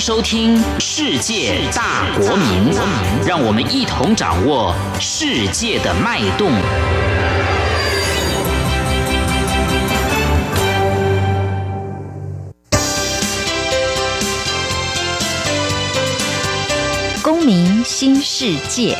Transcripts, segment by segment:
迎收听《世界大国民》，让我们一同掌握世界的脉动。公民新世界。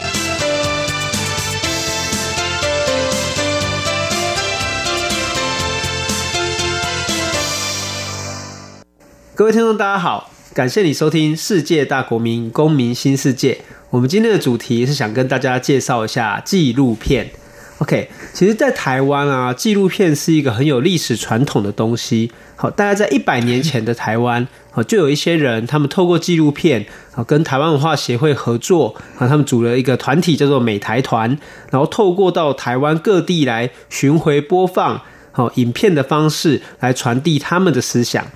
各位听众，大家好，感谢你收听《世界大国民公民新世界》。我们今天的主题是想跟大家介绍一下纪录片。OK，其实，在台湾啊，纪录片是一个很有历史传统的东西。好，大概在一百年前的台湾，好，就有一些人，他们透过纪录片，啊，跟台湾文化协会合作，啊，他们组了一个团体，叫做美台团，然后透过到台湾各地来巡回播放，好，影片的方式来传递他们的思想。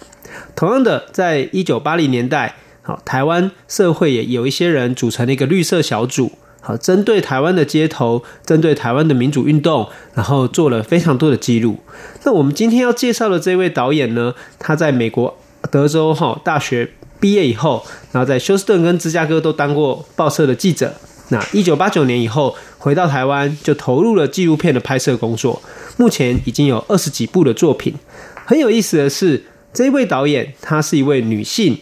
同样的，在一九八零年代，好，台湾社会也有一些人组成了一个绿色小组，好，针对台湾的街头，针对台湾的民主运动，然后做了非常多的记录。那我们今天要介绍的这位导演呢，他在美国德州哈大学毕业以后，然后在休斯顿跟芝加哥都当过报社的记者。那一九八九年以后回到台湾，就投入了纪录片的拍摄工作。目前已经有二十几部的作品。很有意思的是。这一位导演，她是一位女性，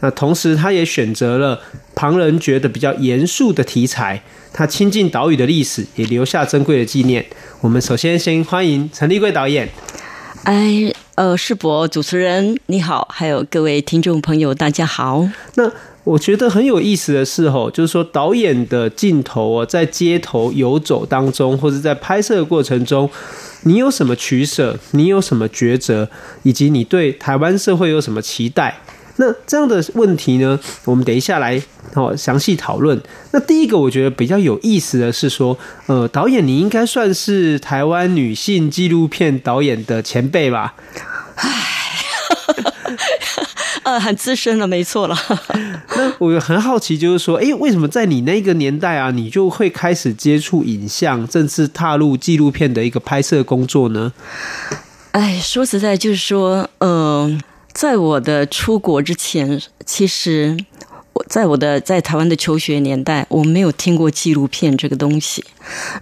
那同时她也选择了旁人觉得比较严肃的题材，她亲近岛屿的历史，也留下珍贵的纪念。我们首先先欢迎陈立贵导演。哎，呃，世博主持人你好，还有各位听众朋友，大家好。那我觉得很有意思的是，哦，就是说导演的镜头在街头游走当中，或者在拍摄的过程中。你有什么取舍？你有什么抉择？以及你对台湾社会有什么期待？那这样的问题呢？我们等一下来哦详细讨论。那第一个我觉得比较有意思的是说，呃，导演你应该算是台湾女性纪录片导演的前辈吧？唉。呃，很资深了，没错了。那我很好奇，就是说，哎，为什么在你那个年代啊，你就会开始接触影像，正式踏入纪录片的一个拍摄工作呢？哎，说实在，就是说，嗯、呃，在我的出国之前，其实我在我的在台湾的求学年代，我没有听过纪录片这个东西。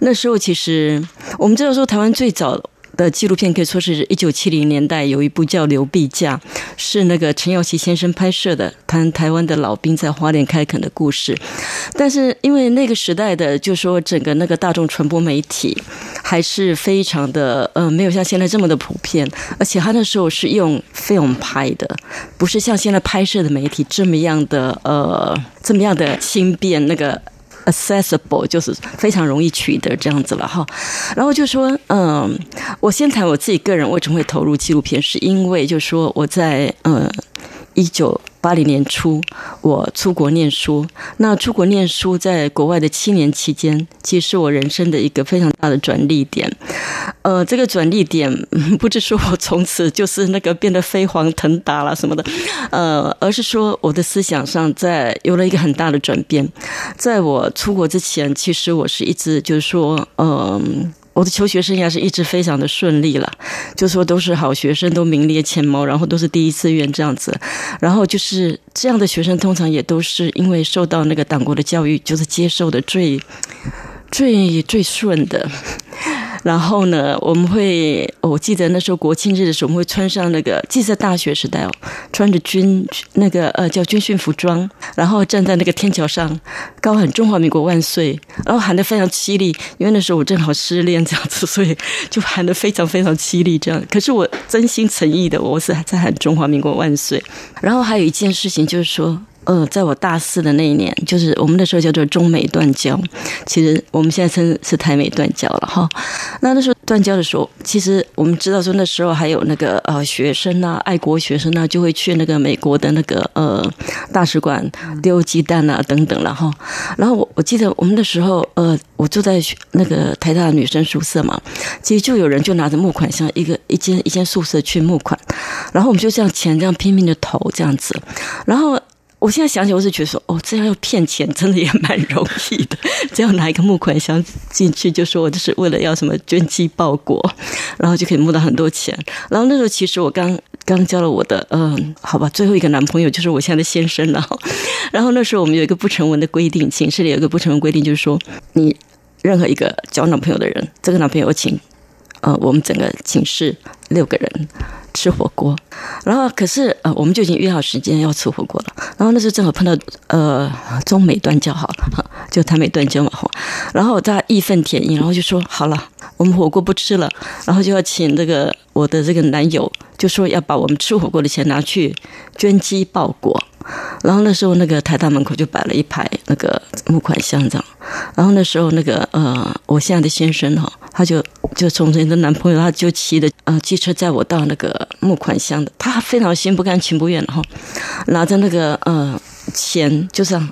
那时候，其实我们知道说，台湾最早。的纪录片可以说是一九七零年代有一部叫《刘碧驾》，是那个陈耀熙先生拍摄的，谈台湾的老兵在花莲开垦的故事。但是因为那个时代的，就说整个那个大众传播媒体还是非常的呃，没有像现在这么的普遍，而且他那时候是用 film 拍的，不是像现在拍摄的媒体这么样的呃，这么样的轻便那个。Accessible 就是非常容易取得这样子了哈，然后就说，嗯，我先谈我自己个人为什么会投入纪录片，是因为就说我在嗯一九。八零年初，我出国念书。那出国念书，在国外的七年期间，其实是我人生的一个非常大的转捩点。呃，这个转捩点 不是说我从此就是那个变得飞黄腾达了什么的，呃，而是说我的思想上在有了一个很大的转变。在我出国之前，其实我是一直就是说，嗯、我的求学生涯是一直非常的顺利了，就说都是好学生，都名列前茅，然后都是第一志愿这样子，然后就是这样的学生，通常也都是因为受到那个党国的教育，就是接受的最最最顺的。然后呢，我们会，我记得那时候国庆日的时候，我们会穿上那个，即使在大学时代哦，穿着军那个呃叫军训服装，然后站在那个天桥上，高喊中华民国万岁，然后喊得非常凄厉，因为那时候我正好失恋这样子，所以就喊得非常非常凄厉这样。可是我真心诚意的，我是在喊中华民国万岁。然后还有一件事情就是说。呃，在我大四的那一年，就是我们那时候叫做中美断交，其实我们现在称是台美断交了哈。那那时候断交的时候，其实我们知道说那时候还有那个呃学生啊，爱国学生啊，就会去那个美国的那个呃大使馆丢鸡蛋啊等等了哈。然后我我记得我们那时候呃，我住在那个台大的女生宿舍嘛，其实就有人就拿着募款箱，一个一间一间宿舍去募款，然后我们就这样钱这样拼命的投这样子，然后。我现在想起，我是觉得说，哦，这样要骗钱，真的也蛮容易的。只要拿一个募款箱进去，就说我就是为了要什么捐鸡报国，然后就可以募到很多钱。然后那时候，其实我刚刚交了我的嗯，好吧，最后一个男朋友就是我现在的先生了。然后那时候我们有一个不成文的规定，寝室里有一个不成文规定，就是说你任何一个交男朋友的人，这个男朋友请呃我们整个寝室六个人吃火锅。然后可是呃我们就已经约好时间要吃火锅了。然后那时候正好碰到呃中美断交好了，就台美断交嘛。然后大义愤填膺，然后就说好了，我们火锅不吃了，然后就要请这个我的这个男友，就说要把我们吃火锅的钱拿去捐饥报国。然后那时候那个台大门口就摆了一排那个募款箱这样。然后那时候那个呃，我现在的先生哈，他就就从前的男朋友，他就骑的呃机车载我到那个募款箱的，他非常心不甘情不愿哈，拿着那个呃钱就这样。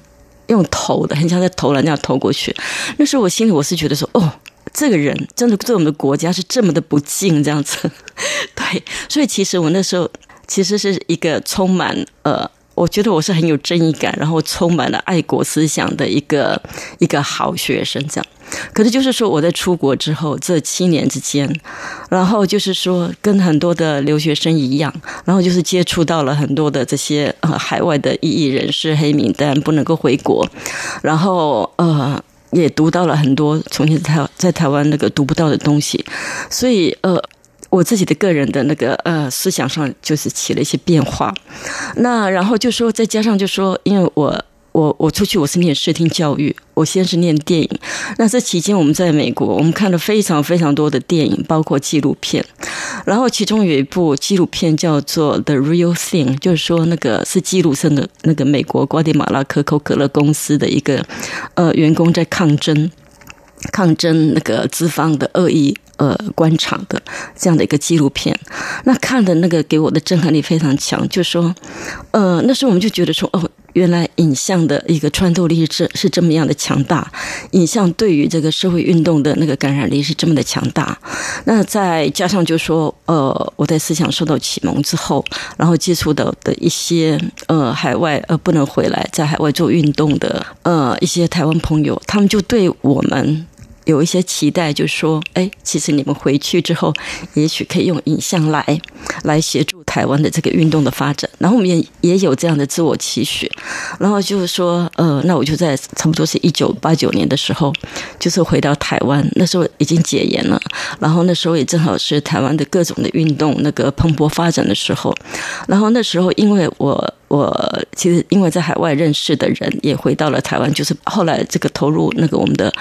用投的，很像在投篮那样投过去。那时候我心里我是觉得说，哦，这个人真的对我们的国家是这么的不敬，这样子。对，所以其实我那时候其实是一个充满呃。我觉得我是很有正义感，然后充满了爱国思想的一个一个好学生，这样。可是就是说，我在出国之后这七年之间，然后就是说，跟很多的留学生一样，然后就是接触到了很多的这些呃海外的异议人士、黑名单不能够回国，然后呃也读到了很多从前在台在台湾那个读不到的东西，所以呃。我自己的个人的那个呃思想上就是起了一些变化，那然后就说再加上就说，因为我我我出去我是念视听教育，我先是念电影，那这期间我们在美国，我们看了非常非常多的电影，包括纪录片，然后其中有一部纪录片叫做《The Real Thing》，就是说那个是记录生的那个美国瓜地马拉可口可乐公司的一个呃员工在抗争。抗争那个资方的恶意呃官场的这样的一个纪录片，那看的那个给我的震撼力非常强，就说呃那时候我们就觉得说哦，原来影像的一个穿透力是是这么样的强大，影像对于这个社会运动的那个感染力是这么的强大。那再加上就说呃我在思想受到启蒙之后，然后接触到的一些呃海外呃不能回来在海外做运动的呃一些台湾朋友，他们就对我们。有一些期待，就说，哎，其实你们回去之后，也许可以用影像来来协助台湾的这个运动的发展。然后我们也也有这样的自我期许。然后就是说，呃，那我就在差不多是一九八九年的时候，就是回到台湾。那时候已经解严了，然后那时候也正好是台湾的各种的运动那个蓬勃发展的时候。然后那时候，因为我。我其实因为在海外认识的人也回到了台湾，就是后来这个投入那个我们的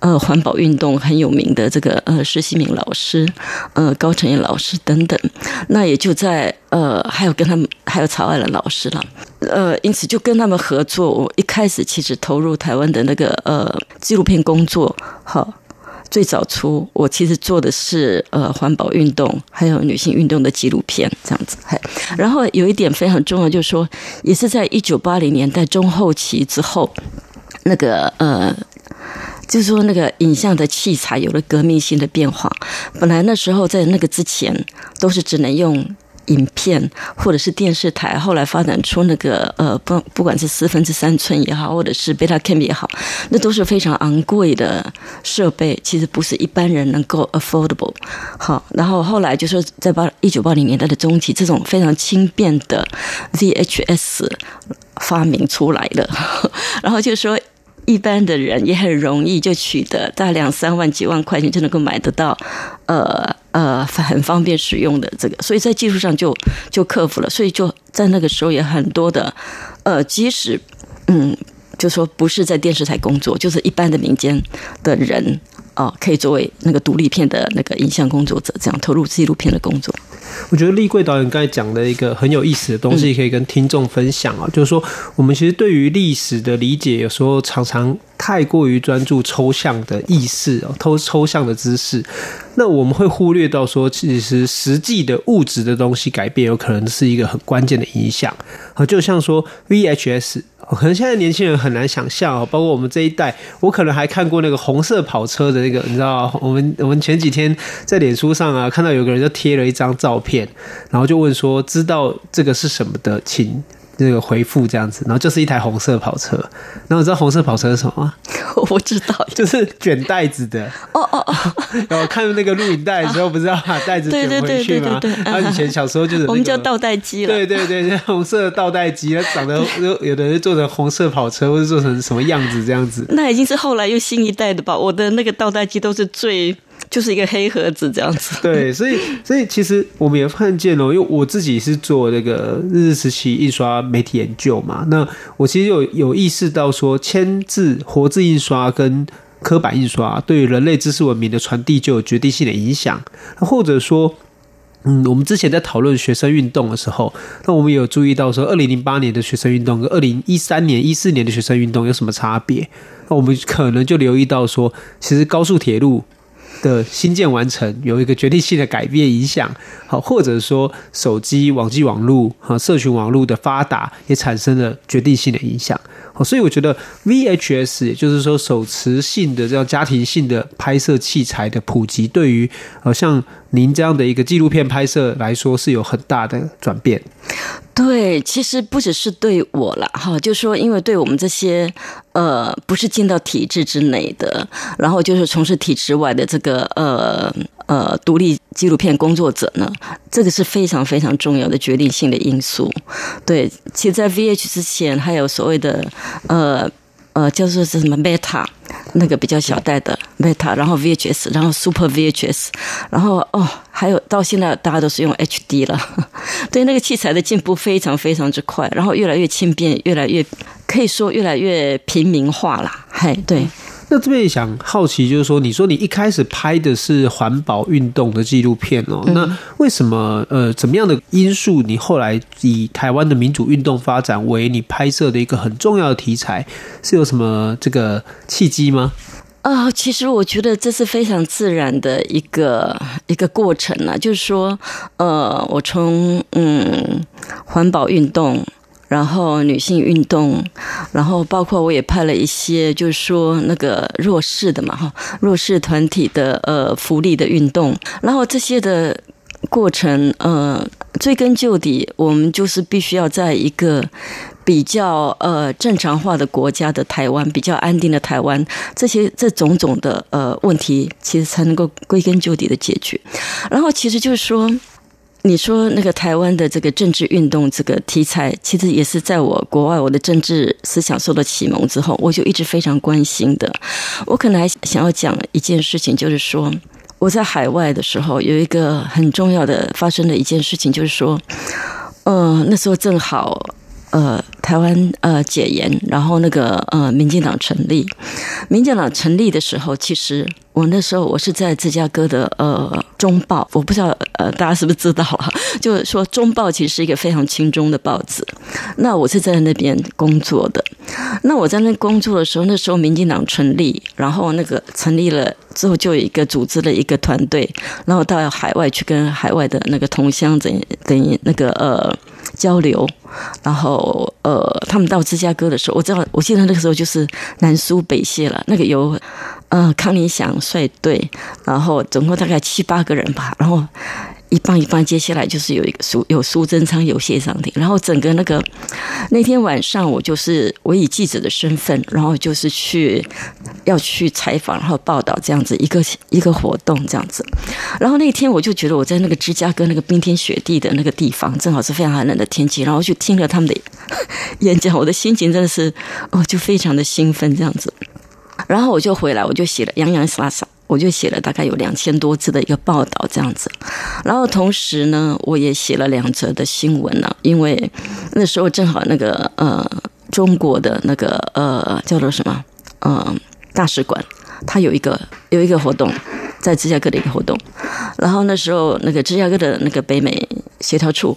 呃环保运动很有名的这个呃施希明老师，呃高成燕老师等等，那也就在呃还有跟他们还有曹爱兰老师了，呃因此就跟他们合作。我一开始其实投入台湾的那个呃纪录片工作，哈。最早出，我其实做的是呃环保运动，还有女性运动的纪录片这样子。然后有一点非常重要，就是说，也是在一九八零年代中后期之后，那个呃，就是说那个影像的器材有了革命性的变化。本来那时候在那个之前，都是只能用。影片或者是电视台，后来发展出那个呃，不不管是四分之三寸也好，或者是 Betacam 也好，那都是非常昂贵的设备，其实不是一般人能够 affordable。好，然后后来就说在八一九八零年代的中期，这种非常轻便的 VHS 发明出来了，然后就说。一般的人也很容易就取得，大两三万、几万块钱就能够买得到，呃呃，很方便使用的这个，所以在技术上就就克服了，所以就在那个时候也很多的，呃，即使嗯，就说不是在电视台工作，就是一般的民间的人哦，可以作为那个独立片的那个影像工作者，这样投入纪录片的工作。我觉得立桂导演刚才讲的一个很有意思的东西，可以跟听众分享啊，就是说我们其实对于历史的理解，有时候常常太过于专注抽象的意识哦，抽抽象的知识，那我们会忽略到说，其实实际的物质的东西改变，有可能是一个很关键的影响啊，就像说 VHS。可能现在年轻人很难想象哦，包括我们这一代，我可能还看过那个红色跑车的那个，你知道，我们我们前几天在脸书上啊，看到有个人就贴了一张照片，然后就问说，知道这个是什么的，请这个回复这样子，然后就是一台红色跑车。然后你知道红色跑车是什么吗？我不知道，就是卷袋子的。哦哦哦！然后看那个录影带的时候，不是要把袋子卷回去吗？他以前小时候就是、那个、我们叫倒带机了。对对对，红色的倒带机，它长得有有的人做成红色跑车，或者做成什么样子这样子。那已经是后来又新一代的吧？我的那个倒带机都是最。就是一个黑盒子这样子。对，所以所以其实我们也看见哦，因为我自己是做那个日治时期印刷媒体研究嘛，那我其实有有意识到说，铅字、活字印刷跟刻板印刷对于人类知识文明的传递就有决定性的影响，或者说，嗯，我们之前在讨论学生运动的时候，那我们有注意到说，二零零八年的学生运动跟二零一三年、一四年的学生运动有什么差别？那我们可能就留意到说，其实高速铁路。的新建完成有一个决定性的改变影响，好，或者说手机、网际网络和社群网络的发达也产生了决定性的影响。好，所以我觉得 VHS 也就是说手持性的这样家庭性的拍摄器材的普及，对于呃像您这样的一个纪录片拍摄来说是有很大的转变。对，其实不只是对我了哈，就是说，因为对我们这些呃不是进到体制之内的，然后就是从事体制外的这个呃呃独立纪录片工作者呢，这个是非常非常重要的决定性的因素。对，其实，在 VH 之前还有所谓的呃。呃，叫做是什么 Meta，那个比较小袋的 Meta，然后 VHS，然后 Super VHS，然后哦，还有到现在大家都是用 HD 了，对，那个器材的进步非常非常之快，然后越来越轻便，越来越可以说越来越平民化了，嘿，对。那这边也想好奇，就是说，你说你一开始拍的是环保运动的纪录片哦，那为什么呃，怎么样的因素，你后来以台湾的民主运动发展为你拍摄的一个很重要的题材，是有什么这个契机吗？啊、呃，其实我觉得这是非常自然的一个一个过程啊，就是说，呃，我从嗯环保运动。然后女性运动，然后包括我也拍了一些，就是说那个弱势的嘛，哈，弱势团体的呃福利的运动，然后这些的过程，呃，追根究底，我们就是必须要在一个比较呃正常化的国家的台湾，比较安定的台湾，这些这种种的呃问题，其实才能够归根究底的解决。然后其实就是说。你说那个台湾的这个政治运动这个题材，其实也是在我国外我的政治思想受到启蒙之后，我就一直非常关心的。我可能还想要讲一件事情，就是说我在海外的时候有一个很重要的发生的一件事情，就是说，呃，那时候正好呃台湾呃解严，然后那个呃民进党成立，民进党成立的时候，其实。我那时候我是在芝加哥的呃中报，我不知道呃大家是不是知道了，就是说中报其实是一个非常亲中的报纸。那我是在那边工作的。那我在那工作的时候，那时候民进党成立，然后那个成立了之后，就有一个组织了一个团队，然后到海外去跟海外的那个同乡等等于那个呃交流。然后呃他们到芝加哥的时候，我知道我记得那个时候就是南苏北谢了，那个有。嗯、康宁祥率队，然后总共大概七八个人吧，然后一帮一帮，接下来就是有一个苏有苏贞昌有谢长廷，然后整个那个那天晚上，我就是我以记者的身份，然后就是去要去采访，然后报道这样子一个 一个活动这样子，然后那天我就觉得我在那个芝加哥那个冰天雪地的那个地方，正好是非常寒冷的天气，然后就听了他们的演讲，我的心情真的是哦，就非常的兴奋这样子。然后我就回来，我就写了洋洋洒洒，我就写了大概有两千多字的一个报道这样子。然后同时呢，我也写了两则的新闻呢，因为那时候正好那个呃中国的那个呃叫做什么呃大使馆，它有一个有一个活动，在芝加哥的一个活动。然后那时候那个芝加哥的那个北美协调处。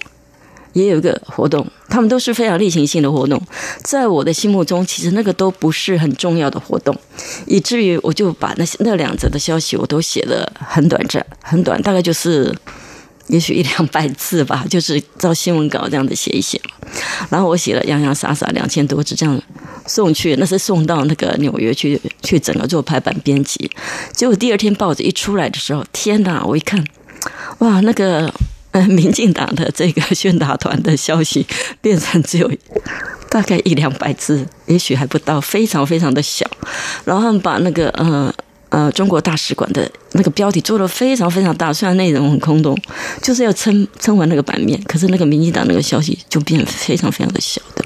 也有一个活动，他们都是非常例行性的活动，在我的心目中，其实那个都不是很重要的活动，以至于我就把那些那两则的消息我都写得很短暂，很短，大概就是也许一两百字吧，就是照新闻稿这样子写一写。然后我写了洋洋洒洒两千多字这样送去，那是送到那个纽约去去整个做排版编辑。结果第二天报纸一出来的时候，天哪！我一看，哇，那个。民进党的这个宣达团的消息 变成只有大概一两百字，也许还不到，非常非常的小。然后他们把那个呃呃中国大使馆的那个标题做得非常非常大，虽然内容很空洞，就是要撑撑完那个版面。可是那个民进党那个消息就变得非常非常的小的。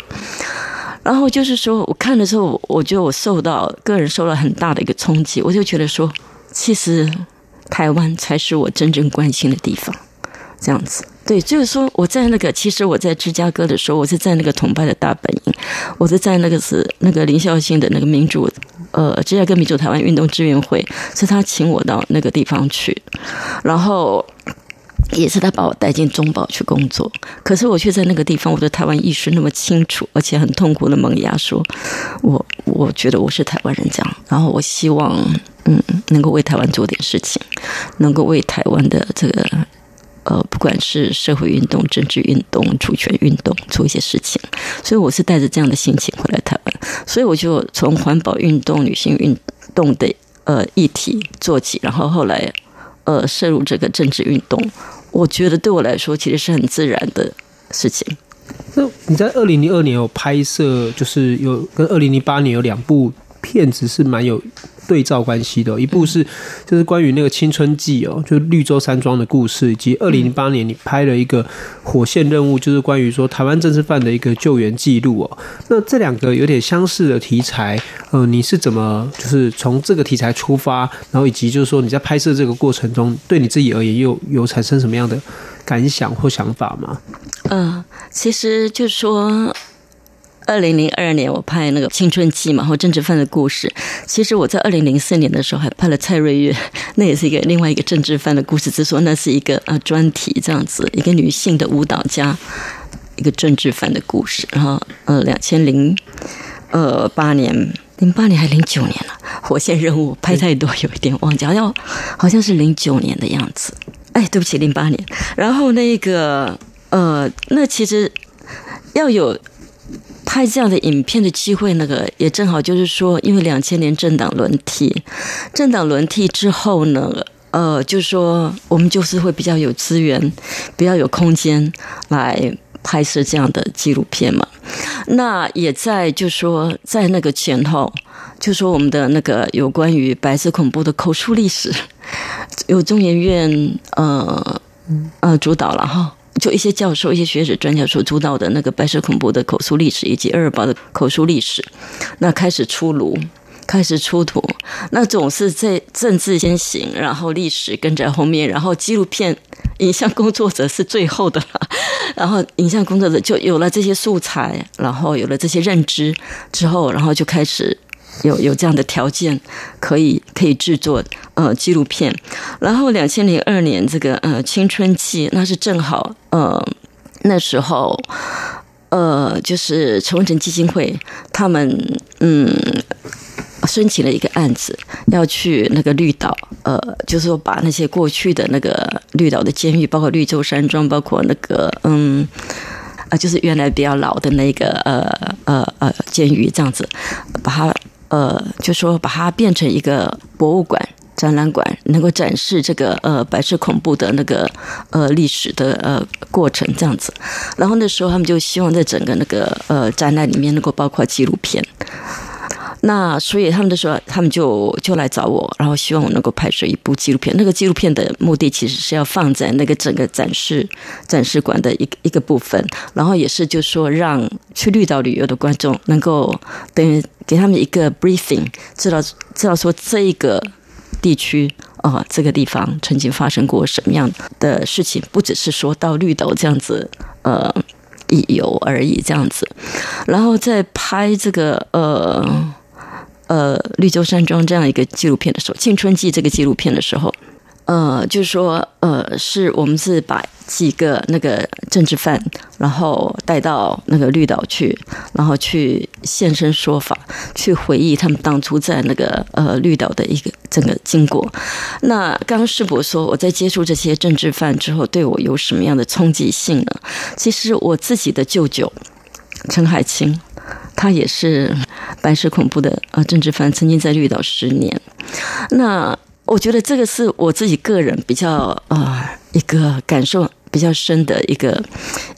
然后就是说，我看的时候，我觉得我受到个人受到很大的一个冲击，我就觉得说，其实台湾才是我真正关心的地方。这样子，对，就是说我在那个，其实我在芝加哥的时候，我是在那个统派的大本营，我是在那个是那个林孝兴的那个民主，呃，芝加哥民主台湾运动支援会，是他请我到那个地方去，然后也是他把我带进中保去工作，可是我却在那个地方，我的台湾意识那么清楚，而且很痛苦的萌芽，说我我觉得我是台湾人这样，然后我希望嗯能够为台湾做点事情，能够为台湾的这个。呃，不管是社会运动、政治运动、主权运动，做一些事情，所以我是带着这样的心情回来台湾，所以我就从环保运动、女性运动的呃议题做起，然后后来呃涉入这个政治运动，我觉得对我来说其实是很自然的事情。那你在二零零二年有拍摄，就是有跟二零零八年有两部片子是蛮有。对照关系的，一部是就是关于那个青春记哦，就是绿洲山庄的故事，以及二零零八年你拍了一个火线任务，就是关于说台湾政治犯的一个救援记录哦。那这两个有点相似的题材，呃，你是怎么就是从这个题材出发，然后以及就是说你在拍摄这个过程中，对你自己而言又有产生什么样的感想或想法吗？嗯、呃，其实就是说。二零零二年，我拍那个《青春期》嘛，或政治犯的故事。其实我在二零零四年的时候还拍了蔡瑞月，那也是一个另外一个政治犯的故事。只是说那是一个呃专题这样子，一个女性的舞蹈家，一个政治犯的故事。然后呃，两千零呃八年，零八年还零九年了，《火线任务》拍太多，有一点忘记，好像好像是零九年的样子。哎，对不起，零八年。然后那个呃，那其实要有。拍这样的影片的机会，那个也正好就是说，因为两千年政党轮替，政党轮替之后呢，呃，就是说我们就是会比较有资源，比较有空间来拍摄这样的纪录片嘛。那也在就是说，在那个前后，就说我们的那个有关于白色恐怖的口述历史，由中研院呃呃主导了哈。就一些教授、一些学者、专家所主导的那个白色恐怖的口述历史，以及二二八的口述历史，那开始出炉，开始出土。那总是在政治先行，然后历史跟在后面，然后纪录片、影像工作者是最后的了。然后影像工作者就有了这些素材，然后有了这些认知之后，然后就开始。有有这样的条件，可以可以制作呃纪录片，然后两千零二年这个呃青春期，那是正好呃那时候呃就是陈文成基金会他们嗯申请了一个案子，要去那个绿岛呃就是说把那些过去的那个绿岛的监狱，包括绿洲山庄，包括那个嗯啊就是原来比较老的那个呃呃呃监狱这样子把它。呃，就说把它变成一个博物馆、展览馆，能够展示这个呃白色恐怖的那个呃历史的呃过程这样子。然后那时候他们就希望在整个那个呃展览里面能够包括纪录片。那所以他们就说，他们就就来找我，然后希望我能够拍摄一部纪录片。那个纪录片的目的其实是要放在那个整个展示展示馆的一个一个部分，然后也是就说让去绿岛旅游的观众能够等于给他们一个 briefing，知道知道说这个地区啊、这个地方曾经发生过什么样的事情，不只是说到绿岛这样子呃一游而已这样子，然后再拍这个呃。呃，绿洲山庄这样一个纪录片的时候，《青春记》这个纪录片的时候，呃，就是说，呃，是我们是把几个那个政治犯，然后带到那个绿岛去，然后去现身说法，去回忆他们当初在那个呃绿岛的一个整个经过。那刚刚世博说，我在接触这些政治犯之后，对我有什么样的冲击性呢？其实我自己的舅舅陈海清。他也是白色恐怖的呃政治犯，曾经在绿岛十年。那我觉得这个是我自己个人比较呃一个感受比较深的一个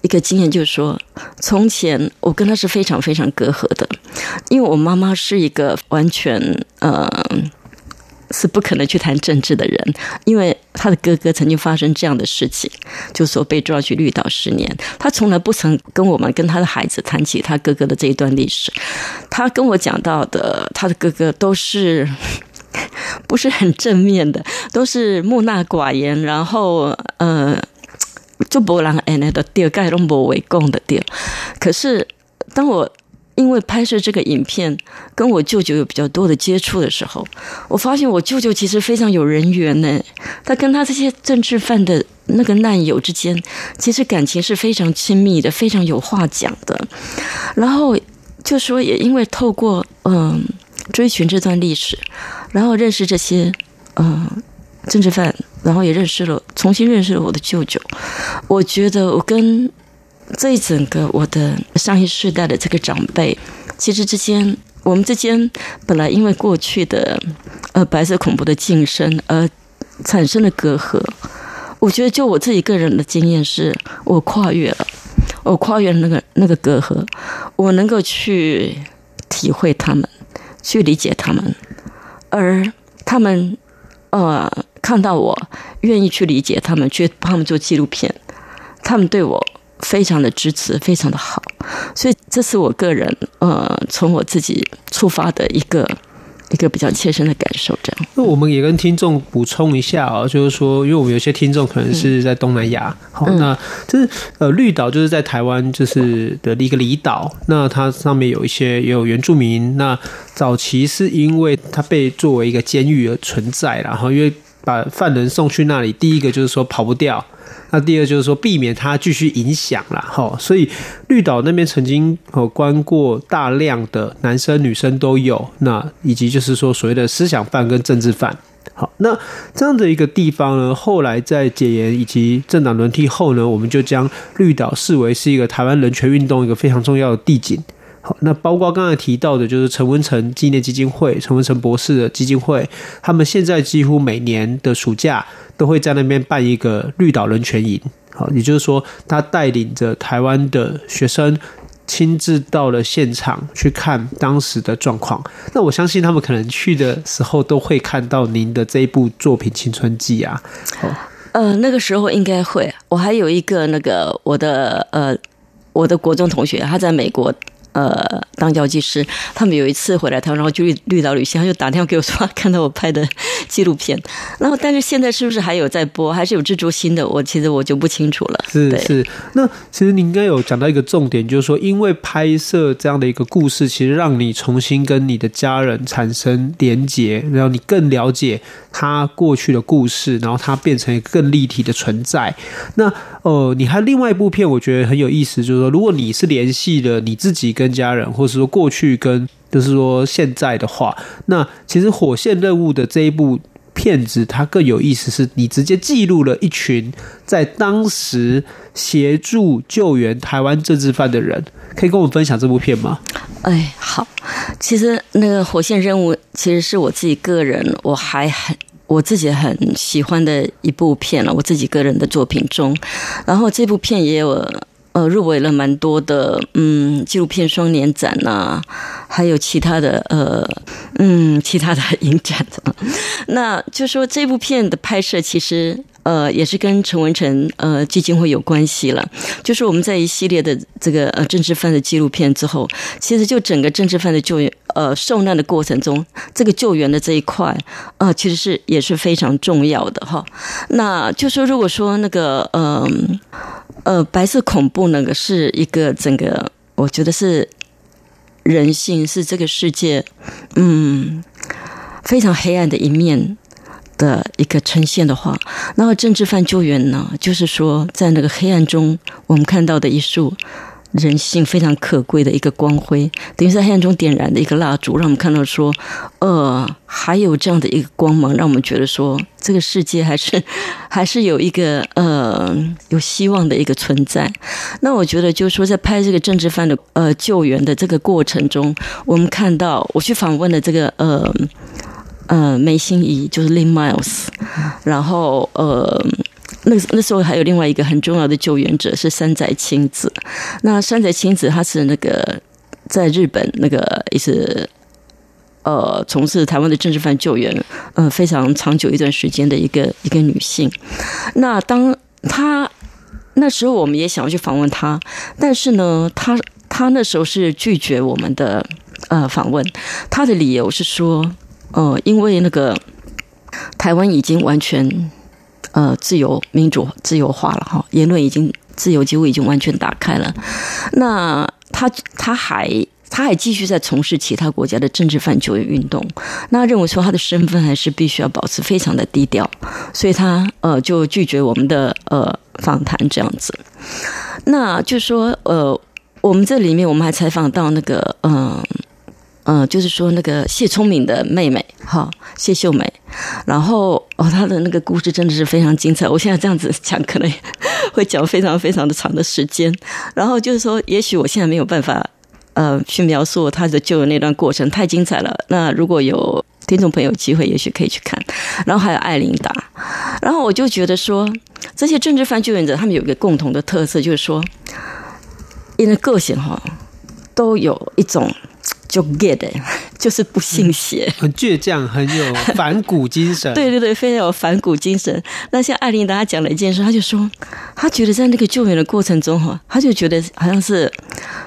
一个经验，就是说，从前我跟他是非常非常隔阂的，因为我妈妈是一个完全呃是不可能去谈政治的人，因为他的哥哥曾经发生这样的事情，就说被抓去绿岛十年，他从来不曾跟我们跟他的孩子谈起他哥哥的这一段历史，他跟我讲到的他的哥哥都是。不是很正面的，都是木讷寡言，然后呃，就不让哎那个第二盖隆博为共的第二。可是当我因为拍摄这个影片，跟我舅舅有比较多的接触的时候，我发现我舅舅其实非常有人缘呢。他跟他这些政治犯的那个难友之间，其实感情是非常亲密的，非常有话讲的。然后就说也因为透过嗯。追寻这段历史，然后认识这些嗯、呃、政治犯，然后也认识了，重新认识了我的舅舅。我觉得我跟这一整个我的上一世代的这个长辈，其实之间我们之间本来因为过去的呃白色恐怖的晋升而产生了隔阂。我觉得就我自己个人的经验是，我跨越了，我跨越了那个那个隔阂，我能够去体会他们。去理解他们，而他们呃看到我愿意去理解他们，去帮他们做纪录片，他们对我非常的支持，非常的好，所以这是我个人呃从我自己出发的一个。一个比较切身的感受，这样。那我们也跟听众补充一下啊、哦，就是说，因为我们有些听众可能是在东南亚，好、嗯，那就是呃，绿岛就是在台湾就是的一个离岛，那它上面有一些也有原住民。那早期是因为它被作为一个监狱而存在，然后因为把犯人送去那里，第一个就是说跑不掉。那第二就是说，避免它继续影响了哈，所以绿岛那边曾经有关过大量的男生女生都有，那以及就是说所谓的思想犯跟政治犯。好，那这样的一个地方呢，后来在解严以及政党轮替后呢，我们就将绿岛视为是一个台湾人权运动一个非常重要的地景。好，那包括刚才提到的，就是陈文成纪念基金会、陈文成博士的基金会，他们现在几乎每年的暑假都会在那边办一个绿岛人权营。好，也就是说，他带领着台湾的学生亲自到了现场去看当时的状况。那我相信他们可能去的时候都会看到您的这一部作品《青春记》啊。呃，那个时候应该会。我还有一个那个我的呃我的国中同学，他在美国。呃，当药剂师，他们有一次回来台湾，然后就绿绿岛旅行，他就打电话给我说，看到我拍的纪录片。然后，但是现在是不是还有在播，还是有制作新的？我其实我就不清楚了。是是，那其实你应该有讲到一个重点，就是说，因为拍摄这样的一个故事，其实让你重新跟你的家人产生连结，然后你更了解他过去的故事，然后他变成一个更立体的存在。那呃，你还另外一部片，我觉得很有意思，就是说，如果你是联系了你自己跟跟家人，或是说过去跟，就是说现在的话，那其实《火线任务》的这一部片子，它更有意思，是你直接记录了一群在当时协助救援台湾政治犯的人，可以跟我们分享这部片吗？哎，好，其实那个《火线任务》其实是我自己个人，我还很我自己很喜欢的一部片了，我自己个人的作品中，然后这部片也有。呃，入围了蛮多的，嗯，纪录片双年展呐、还有其他的，呃，嗯，其他的影展的。那就说这部片的拍摄，其实呃也是跟陈文成呃基金会有关系了。就是我们在一系列的这个呃政治犯的纪录片之后，其实就整个政治犯的救援，呃，受难的过程中，这个救援的这一块，呃，其实是也是非常重要的哈。那就说如果说那个，嗯、呃，白色恐怖那个是一个整个，我觉得是人性，是这个世界，嗯，非常黑暗的一面的一个呈现的话，然后政治犯救援呢，就是说在那个黑暗中，我们看到的一束。人性非常可贵的一个光辉，等于在黑暗中点燃的一个蜡烛，让我们看到说，呃，还有这样的一个光芒，让我们觉得说，这个世界还是 还是有一个呃有希望的一个存在。那我觉得就是说，在拍这个政治犯的呃救援的这个过程中，我们看到我去访问的这个呃呃梅心怡，就是 Lin Miles，然后呃那那时候还有另外一个很重要的救援者是山宅亲子。那山宅亲子他是那个在日本那个也是呃从事台湾的政治犯救援，呃非常长久一段时间的一个一个女性。那当她那时候我们也想要去访问她，但是呢，她她那时候是拒绝我们的呃访问，她的理由是说，呃因为那个台湾已经完全。呃，自由、民主、自由化了哈，言论已经自由，几乎已经完全打开了。那他他还他还继续在从事其他国家的政治犯救援运动。那认为说他的身份还是必须要保持非常的低调，所以他呃就拒绝我们的呃访谈这样子。那就说呃，我们这里面我们还采访到那个嗯。嗯、就是说那个谢聪明的妹妹哈，谢秀美，然后哦，她的那个故事真的是非常精彩。我现在这样子讲，可能会讲非常非常的长的时间。然后就是说，也许我现在没有办法呃去描述她的救援那段过程，太精彩了。那如果有听众朋友机会，也许可以去看。然后还有艾琳达，然后我就觉得说，这些政治犯救援者他们有一个共同的特色，就是说，因为个性哈，都有一种。就 get 就是不信邪，嗯，很倔强，很有反骨精神。对对对，非常有反骨精神。那像艾琳达讲了一件事，他就说，他觉得在那个救援的过程中哈，他就觉得好像是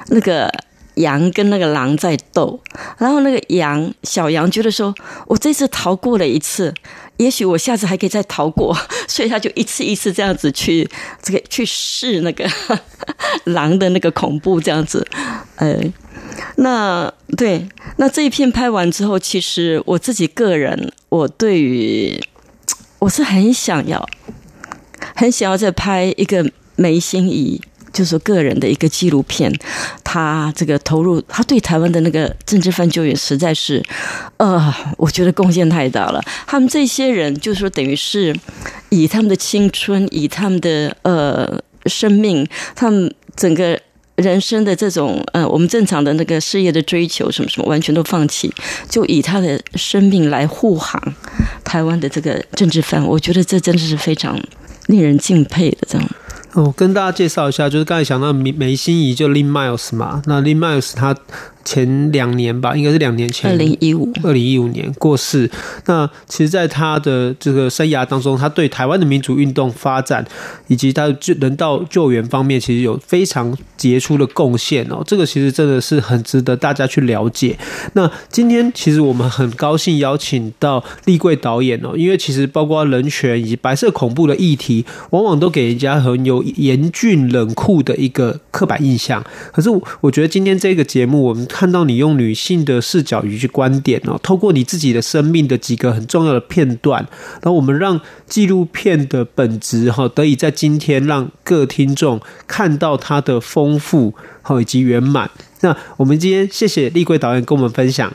那个羊跟那个狼在斗，然后那个羊小羊觉得说，我这次逃过了一次，也许我下次还可以再逃过，所以他就一次一次这样子去这个去试那个狼的那个恐怖这样子，呃。那对，那这一片拍完之后，其实我自己个人，我对于我是很想要，很想要再拍一个梅心怡，就是个人的一个纪录片。他这个投入，他对台湾的那个政治犯救援，实在是，呃，我觉得贡献太大了。他们这些人，就是说，等于是以他们的青春，以他们的呃生命，他们整个。人生的这种呃，我们正常的那个事业的追求什么什么，完全都放弃，就以他的生命来护航台湾的这个政治犯，我觉得这真的是非常令人敬佩的这样。哦，跟大家介绍一下，就是刚才讲到梅梅心怡就 Lin Miles 嘛，那 Lynn Miles 他。前两年吧，应该是两年前，二零一五，二零一五年过世。那其实，在他的这个生涯当中，他对台湾的民主运动发展以及他的救人道救援方面，其实有非常杰出的贡献哦。这个其实真的是很值得大家去了解。那今天其实我们很高兴邀请到立贵导演哦，因为其实包括人权以及白色恐怖的议题，往往都给人家很有严峻冷酷的一个刻板印象。可是我觉得今天这个节目，我们看到你用女性的视角以及观点哦，透过你自己的生命的几个很重要的片段，然后我们让纪录片的本质哈得以在今天让各听众看到它的丰富好以及圆满。那我们今天谢谢立贵导演跟我们分享，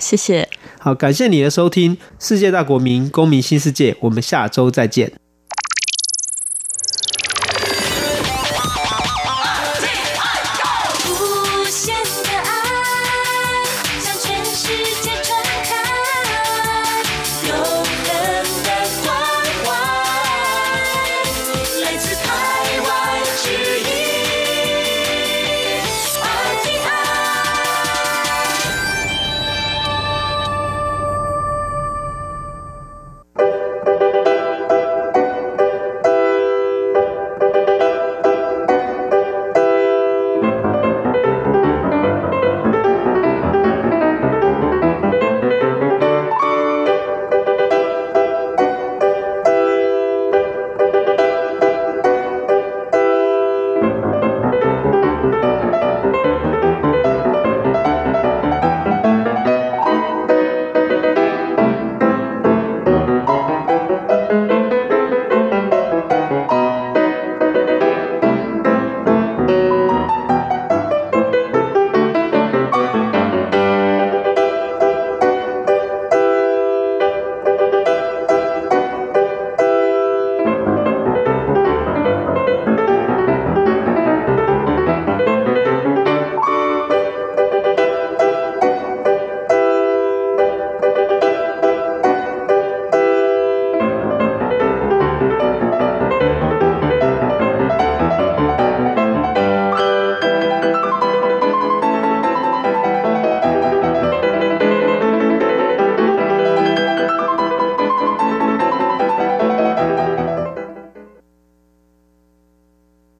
谢谢，好，感谢你的收听《世界大国民公民新世界》，我们下周再见。